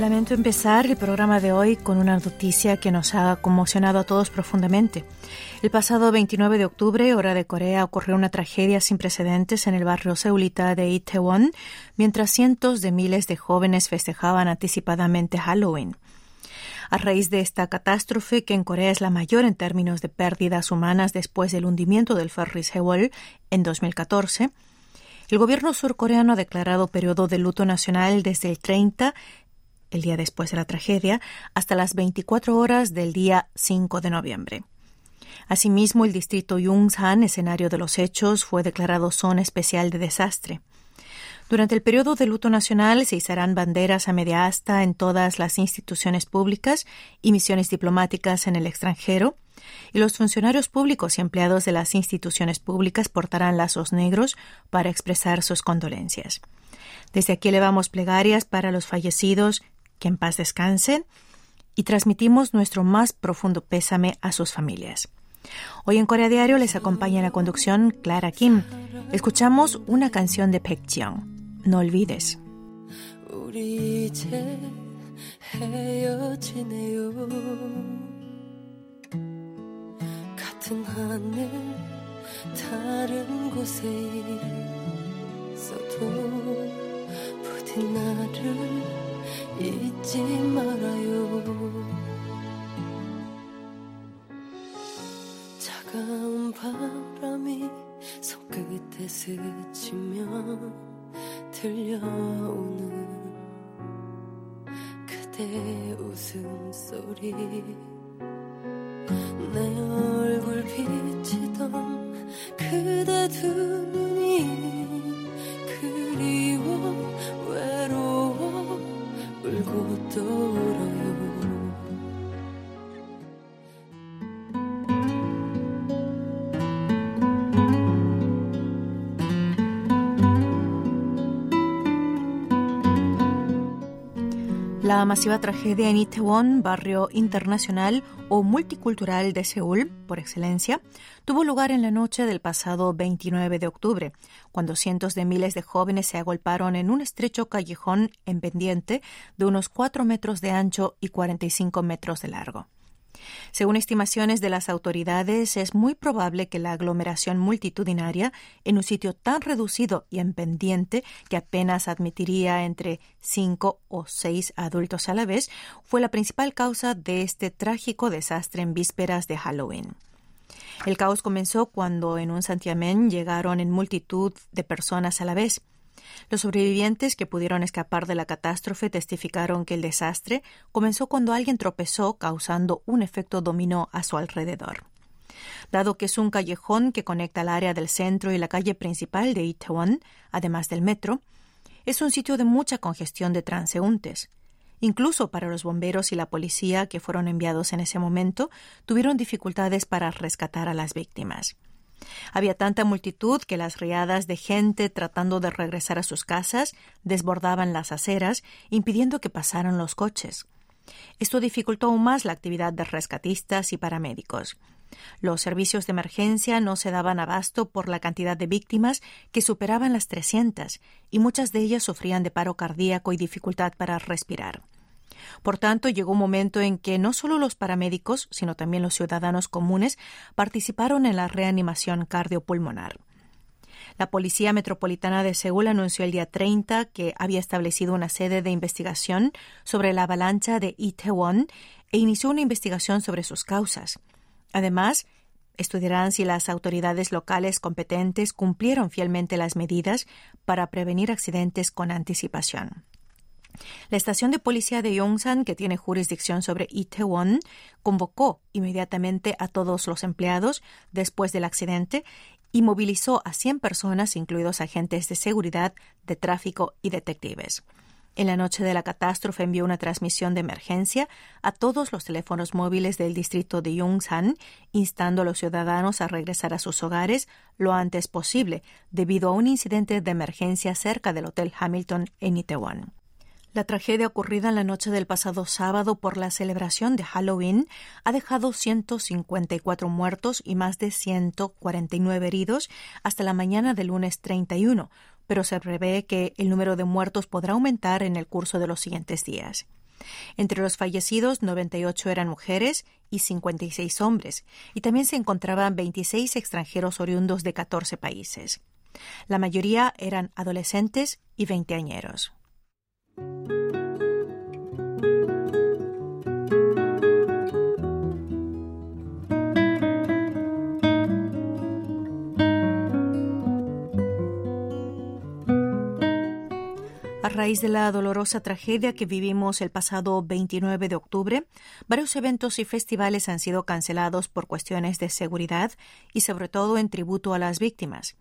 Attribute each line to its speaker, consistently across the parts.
Speaker 1: Lamento empezar el programa de hoy con una noticia que nos ha conmocionado a todos profundamente. El pasado 29 de octubre, hora de Corea, ocurrió una tragedia sin precedentes en el barrio seulita de Itaewon, mientras cientos de miles de jóvenes festejaban anticipadamente Halloween. A raíz de esta catástrofe, que en Corea es la mayor en términos de pérdidas humanas después del hundimiento del ferry Sewol en 2014, el gobierno surcoreano ha declarado periodo de luto nacional desde el 30 el día después de la tragedia, hasta las 24 horas del día 5 de noviembre. Asimismo, el distrito Yungsan, escenario de los hechos, fue declarado zona especial de desastre. Durante el periodo de luto nacional se izarán banderas a media asta en todas las instituciones públicas y misiones diplomáticas en el extranjero, y los funcionarios públicos y empleados de las instituciones públicas portarán lazos negros para expresar sus condolencias. Desde aquí elevamos plegarias para los fallecidos que en paz descansen y transmitimos nuestro más profundo pésame a sus familias. Hoy en Corea Diario les acompaña en la conducción Clara Kim. Escuchamos una canción de Jiang, No olvides. 잊지 말아요. 차가운 바람이 손끝에 스치며 들려오는 그대 웃음소리. 내 얼굴 비치 todo. La masiva tragedia en Itaewon, barrio internacional o multicultural de Seúl, por excelencia, tuvo lugar en la noche del pasado 29 de octubre, cuando cientos de miles de jóvenes se agolparon en un estrecho callejón en pendiente de unos 4 metros de ancho y 45 metros de largo. Según estimaciones de las autoridades, es muy probable que la aglomeración multitudinaria en un sitio tan reducido y en pendiente que apenas admitiría entre cinco o seis adultos a la vez fue la principal causa de este trágico desastre en vísperas de Halloween. El caos comenzó cuando en un santiamén llegaron en multitud de personas a la vez. Los sobrevivientes que pudieron escapar de la catástrofe testificaron que el desastre comenzó cuando alguien tropezó causando un efecto dominó a su alrededor. Dado que es un callejón que conecta el área del centro y la calle principal de Itaewon, además del metro, es un sitio de mucha congestión de transeúntes. Incluso para los bomberos y la policía que fueron enviados en ese momento, tuvieron dificultades para rescatar a las víctimas. Había tanta multitud que las riadas de gente tratando de regresar a sus casas desbordaban las aceras, impidiendo que pasaran los coches. Esto dificultó aún más la actividad de rescatistas y paramédicos. Los servicios de emergencia no se daban abasto por la cantidad de víctimas que superaban las 300 y muchas de ellas sufrían de paro cardíaco y dificultad para respirar. Por tanto, llegó un momento en que no solo los paramédicos, sino también los ciudadanos comunes participaron en la reanimación cardiopulmonar. La Policía Metropolitana de Seúl anunció el día 30 que había establecido una sede de investigación sobre la avalancha de Itaewon e inició una investigación sobre sus causas. Además, estudiarán si las autoridades locales competentes cumplieron fielmente las medidas para prevenir accidentes con anticipación. La estación de policía de Yongsan, que tiene jurisdicción sobre Itaewon, convocó inmediatamente a todos los empleados después del accidente y movilizó a 100 personas, incluidos agentes de seguridad, de tráfico y detectives. En la noche de la catástrofe envió una transmisión de emergencia a todos los teléfonos móviles del distrito de Yongsan, instando a los ciudadanos a regresar a sus hogares lo antes posible, debido a un incidente de emergencia cerca del Hotel Hamilton en Itaewon. La tragedia ocurrida en la noche del pasado sábado por la celebración de Halloween ha dejado 154 muertos y más de 149 heridos hasta la mañana del lunes 31, pero se prevé que el número de muertos podrá aumentar en el curso de los siguientes días. Entre los fallecidos, 98 eran mujeres y 56 hombres, y también se encontraban 26 extranjeros oriundos de 14 países. La mayoría eran adolescentes y veinteañeros. Raíz de la dolorosa tragedia que vivimos el pasado 29 de octubre, varios eventos y festivales han sido cancelados por cuestiones de seguridad y sobre todo en tributo a las víctimas.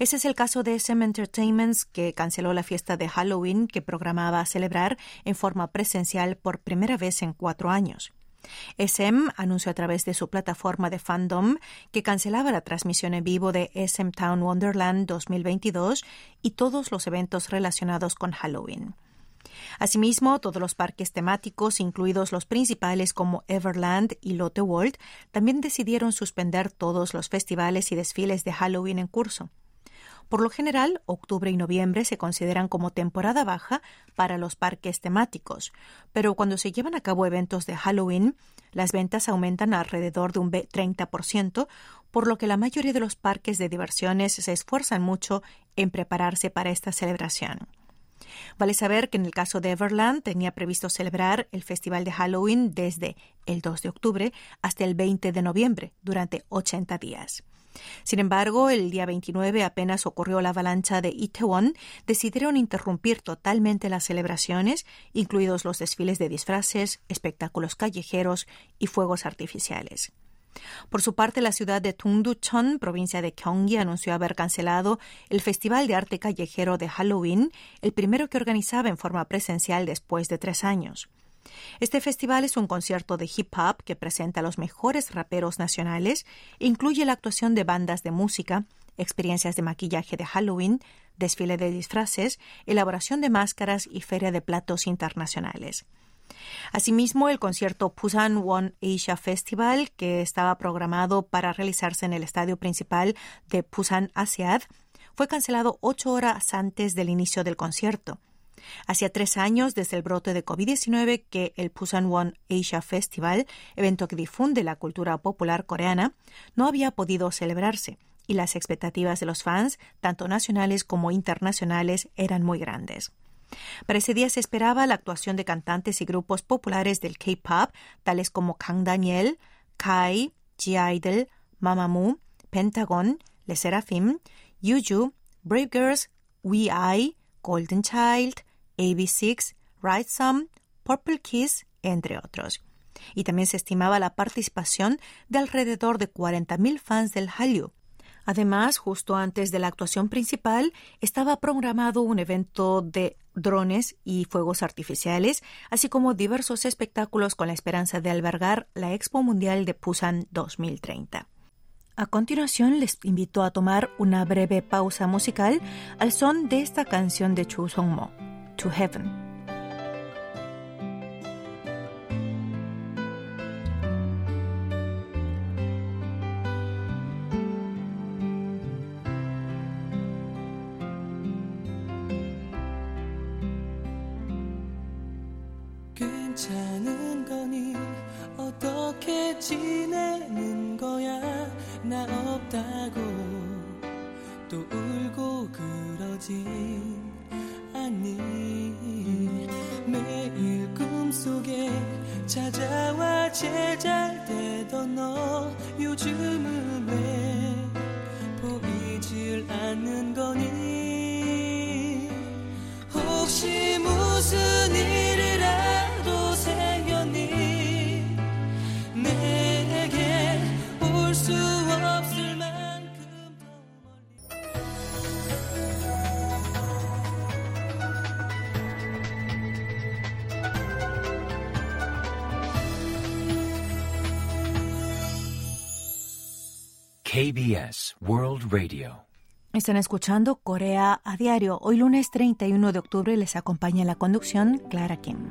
Speaker 1: Ese es el caso de SM Entertainments, que canceló la fiesta de Halloween que programaba celebrar en forma presencial por primera vez en cuatro años. SM anunció a través de su plataforma de fandom que cancelaba la transmisión en vivo de SM Town Wonderland 2022 y todos los eventos relacionados con Halloween. Asimismo, todos los parques temáticos, incluidos los principales como Everland y Lotte World, también decidieron suspender todos los festivales y desfiles de Halloween en curso. Por lo general, octubre y noviembre se consideran como temporada baja para los parques temáticos, pero cuando se llevan a cabo eventos de Halloween, las ventas aumentan alrededor de un 30%, por lo que la mayoría de los parques de diversiones se esfuerzan mucho en prepararse para esta celebración. Vale saber que en el caso de Everland tenía previsto celebrar el festival de Halloween desde el 2 de octubre hasta el 20 de noviembre, durante 80 días. Sin embargo, el día 29 apenas ocurrió la avalancha de Itaewon, decidieron interrumpir totalmente las celebraciones, incluidos los desfiles de disfraces, espectáculos callejeros y fuegos artificiales. Por su parte, la ciudad de Tungducheon, provincia de Gyeonggi, anunció haber cancelado el Festival de Arte Callejero de Halloween, el primero que organizaba en forma presencial después de tres años. Este festival es un concierto de hip hop que presenta a los mejores raperos nacionales, incluye la actuación de bandas de música, experiencias de maquillaje de Halloween, desfile de disfraces, elaboración de máscaras y feria de platos internacionales. Asimismo, el concierto Busan One Asia Festival, que estaba programado para realizarse en el estadio principal de Busan Asiad, fue cancelado ocho horas antes del inicio del concierto. Hacía tres años desde el brote de COVID-19 que el Busan One Asia Festival, evento que difunde la cultura popular coreana, no había podido celebrarse y las expectativas de los fans, tanto nacionales como internacionales, eran muy grandes. Para ese día se esperaba la actuación de cantantes y grupos populares del K-pop, tales como Kang Daniel, Kai, G-Idol, Mamamoo, Pentagon, Le Seraphim, Yuju, Brave Girls, We I, Golden Child, AB6, Right Some, Purple Kiss, entre otros. Y también se estimaba la participación de alrededor de 40.000 fans del Hallyu. Además, justo antes de la actuación principal, estaba programado un evento de drones y fuegos artificiales, así como diversos espectáculos con la esperanza de albergar la Expo Mundial de Busan 2030. A continuación les invito a tomar una breve pausa musical al son de esta canción de Chu Song Mo to heaven.
Speaker 2: 괜찮은 거니? 어떻게 지내는 거야? 나 없다고 또 울고 그러지. 니 매일 꿈속에 찾아와 제잘되던 너 요즘은 왜 보이질 않는 거니? 혹시 무슨 일
Speaker 3: KBS World Radio.
Speaker 1: Están escuchando Corea a diario. Hoy lunes 31 de octubre les acompaña la conducción Clara Kim.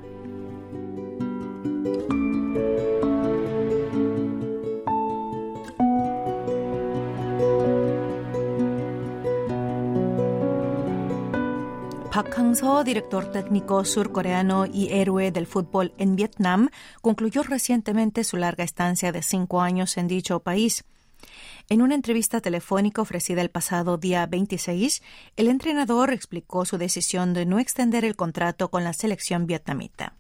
Speaker 1: Park Hang-seo, director técnico surcoreano y héroe del fútbol en Vietnam, concluyó recientemente su larga estancia de cinco años en dicho país. En una entrevista telefónica ofrecida el pasado día 26, el entrenador explicó su decisión de no extender el contrato con la selección vietnamita.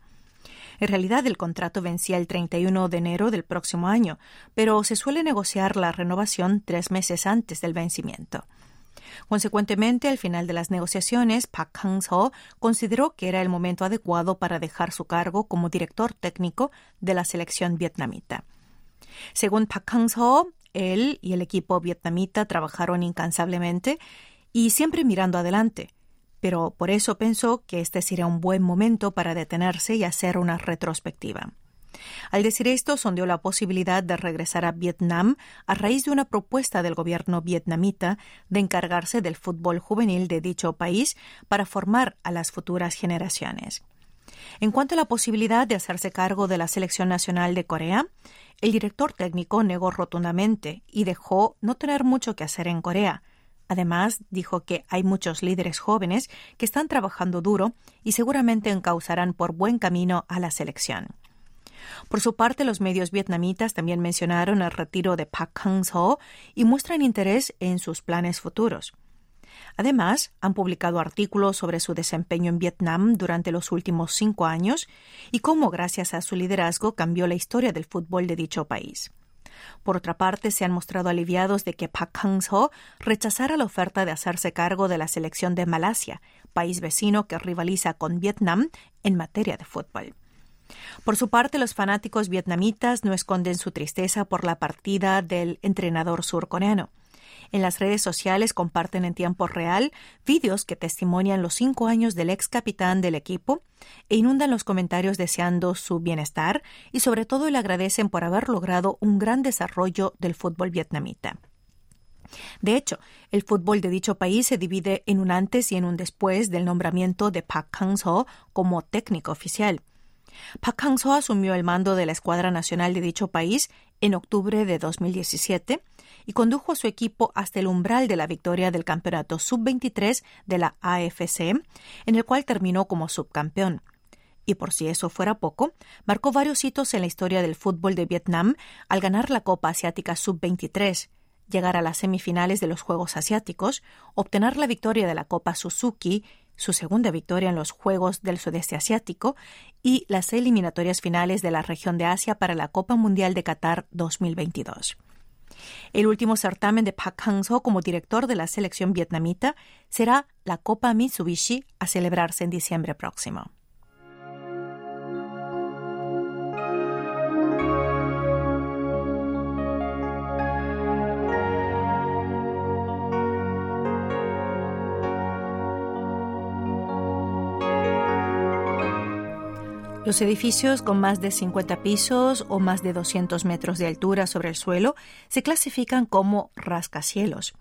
Speaker 1: En realidad, el contrato vencía el 31 de enero del próximo año, pero se suele negociar la renovación tres meses antes del vencimiento. Consecuentemente, al final de las negociaciones, Park Hang-seo consideró que era el momento adecuado para dejar su cargo como director técnico de la selección vietnamita. Según Park Hang-seo, él y el equipo vietnamita trabajaron incansablemente y siempre mirando adelante, pero por eso pensó que este sería un buen momento para detenerse y hacer una retrospectiva. Al decir esto, sondeó la posibilidad de regresar a Vietnam a raíz de una propuesta del gobierno vietnamita de encargarse del fútbol juvenil de dicho país para formar a las futuras generaciones. En cuanto a la posibilidad de hacerse cargo de la selección nacional de Corea, el director técnico negó rotundamente y dejó no tener mucho que hacer en Corea. Además, dijo que hay muchos líderes jóvenes que están trabajando duro y seguramente encauzarán por buen camino a la selección. Por su parte, los medios vietnamitas también mencionaron el retiro de Park Hang-seo y muestran interés en sus planes futuros. Además, han publicado artículos sobre su desempeño en Vietnam durante los últimos cinco años y cómo, gracias a su liderazgo, cambió la historia del fútbol de dicho país. Por otra parte, se han mostrado aliviados de que Park Hang-seo rechazara la oferta de hacerse cargo de la selección de Malasia, país vecino que rivaliza con Vietnam en materia de fútbol. Por su parte, los fanáticos vietnamitas no esconden su tristeza por la partida del entrenador surcoreano. En las redes sociales comparten en tiempo real vídeos que testimonian los cinco años del ex capitán del equipo e inundan los comentarios deseando su bienestar y sobre todo le agradecen por haber logrado un gran desarrollo del fútbol vietnamita. De hecho, el fútbol de dicho país se divide en un antes y en un después del nombramiento de Park Hang-seo como técnico oficial. Park Hang-seo asumió el mando de la escuadra nacional de dicho país en octubre de 2017 y condujo a su equipo hasta el umbral de la victoria del campeonato sub-23 de la AFC, en el cual terminó como subcampeón. Y por si eso fuera poco, marcó varios hitos en la historia del fútbol de Vietnam al ganar la Copa Asiática sub-23, llegar a las semifinales de los Juegos Asiáticos, obtener la victoria de la Copa Suzuki su segunda victoria en los Juegos del Sudeste Asiático y las eliminatorias finales de la región de Asia para la Copa Mundial de Qatar 2022. El último certamen de Park Hang-seo como director de la selección vietnamita será la Copa Mitsubishi a celebrarse en diciembre próximo. Los edificios con más de 50 pisos o más de 200 metros de altura sobre el suelo se clasifican como rascacielos.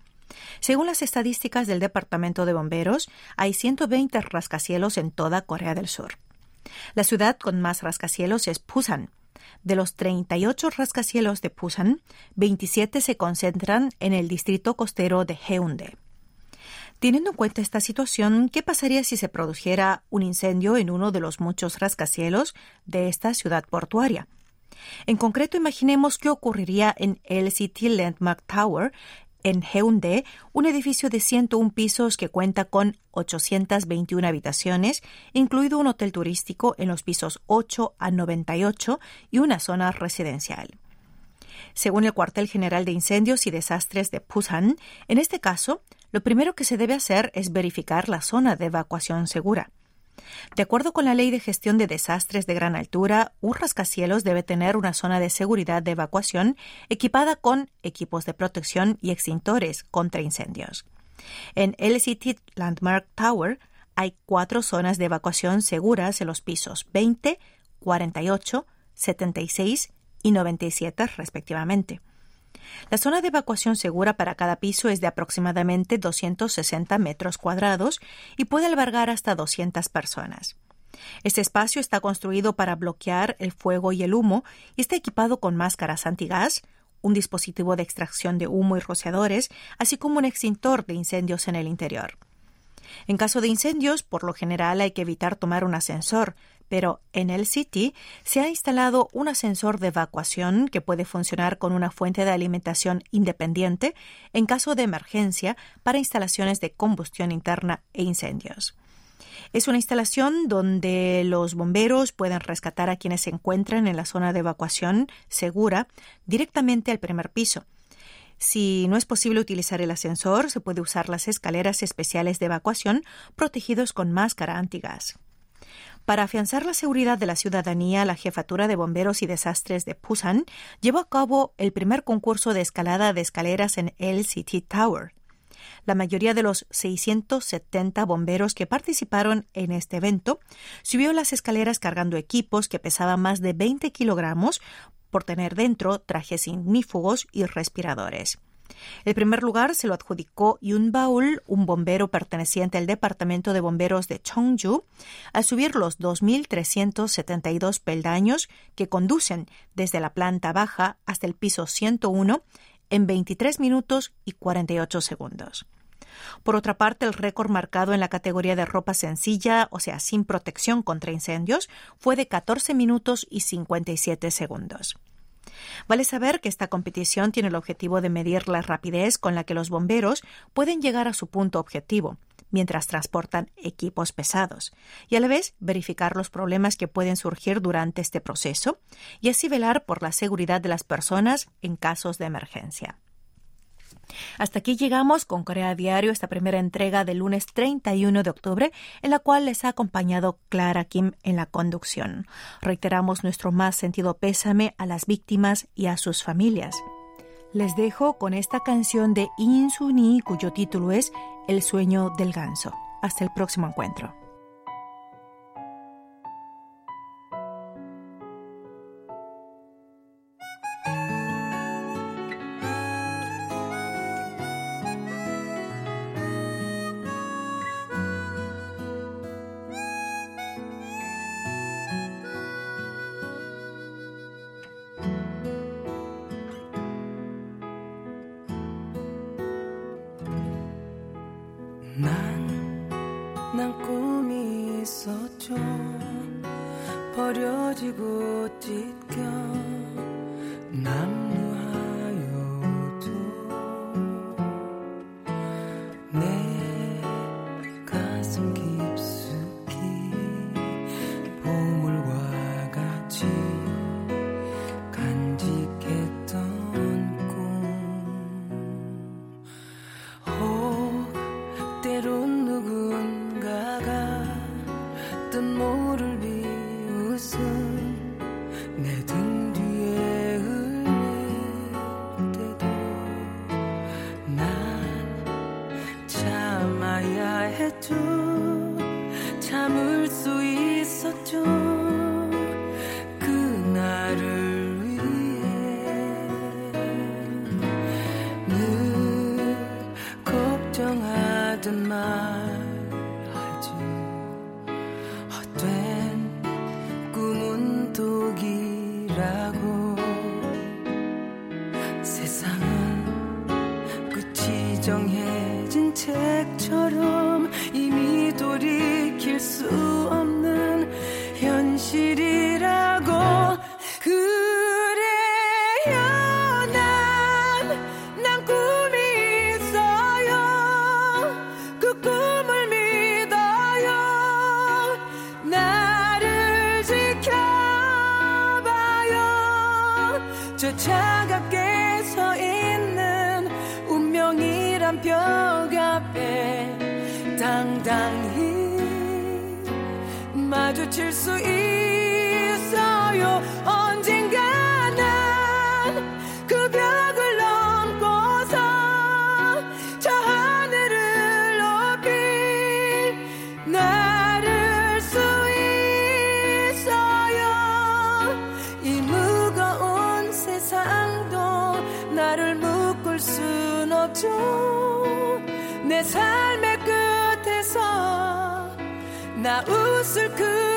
Speaker 1: Según las estadísticas del Departamento de Bomberos, hay 120 rascacielos en toda Corea del Sur. La ciudad con más rascacielos es Busan. De los 38 rascacielos de Busan, 27 se concentran en el distrito costero de Haeundae. Teniendo en cuenta esta situación, ¿qué pasaría si se produjera un incendio en uno de los muchos rascacielos de esta ciudad portuaria? En concreto, imaginemos qué ocurriría en el City Landmark Tower, en Haeundae, un edificio de 101 pisos que cuenta con 821 habitaciones, incluido un hotel turístico en los pisos 8 a 98 y una zona residencial. Según el cuartel general de incendios y desastres de Busan, en este caso, lo primero que se debe hacer es verificar la zona de evacuación segura. De acuerdo con la Ley de Gestión de Desastres de Gran Altura, un rascacielos debe tener una zona de seguridad de evacuación equipada con equipos de protección y extintores contra incendios. En LCT Landmark Tower hay cuatro zonas de evacuación seguras en los pisos 20, 48, 76 y 97 respectivamente. La zona de evacuación segura para cada piso es de aproximadamente 260 metros cuadrados y puede albergar hasta 200 personas. Este espacio está construido para bloquear el fuego y el humo y está equipado con máscaras antigás, un dispositivo de extracción de humo y rociadores, así como un extintor de incendios en el interior. En caso de incendios, por lo general hay que evitar tomar un ascensor, pero en el City se ha instalado un ascensor de evacuación que puede funcionar con una fuente de alimentación independiente en caso de emergencia para instalaciones de combustión interna e incendios. Es una instalación donde los bomberos pueden rescatar a quienes se encuentran en la zona de evacuación segura directamente al primer piso. Si no es posible utilizar el ascensor, se puede usar las escaleras especiales de evacuación protegidos con máscara antigas. Para afianzar la seguridad de la ciudadanía, la Jefatura de Bomberos y Desastres de Busan llevó a cabo el primer concurso de escalada de escaleras en el City Tower. La mayoría de los 670 bomberos que participaron en este evento subió las escaleras cargando equipos que pesaban más de 20 kilogramos por tener dentro trajes ignífugos y respiradores. El primer lugar se lo adjudicó Yun Baul, un bombero perteneciente al Departamento de Bomberos de Chongju, al subir los 2.372 peldaños que conducen desde la planta baja hasta el piso 101 en 23 minutos y 48 segundos. Por otra parte, el récord marcado en la categoría de ropa sencilla, o sea, sin protección contra incendios, fue de 14 minutos y 57 segundos. Vale saber que esta competición tiene el objetivo de medir la rapidez con la que los bomberos pueden llegar a su punto objetivo mientras transportan equipos pesados y a la vez verificar los problemas que pueden surgir durante este proceso y así velar por la seguridad de las personas en casos de emergencia. Hasta aquí llegamos con Corea Diario, esta primera entrega del lunes 31 de octubre, en la cual les ha acompañado Clara Kim en la conducción. Reiteramos nuestro más sentido pésame a las víctimas y a sus familias. Les dejo con esta canción de Insuni, cuyo título es El sueño del ganso. Hasta el próximo encuentro.
Speaker 2: 마주칠 수 있어요. 언젠가 난 그 벽을 넘고서 저 하늘을 높이 나를 수 있어요. 이 무거운 세상도 나를 묶을 순 없죠. 내 삶의 끝에서 나 웃을 그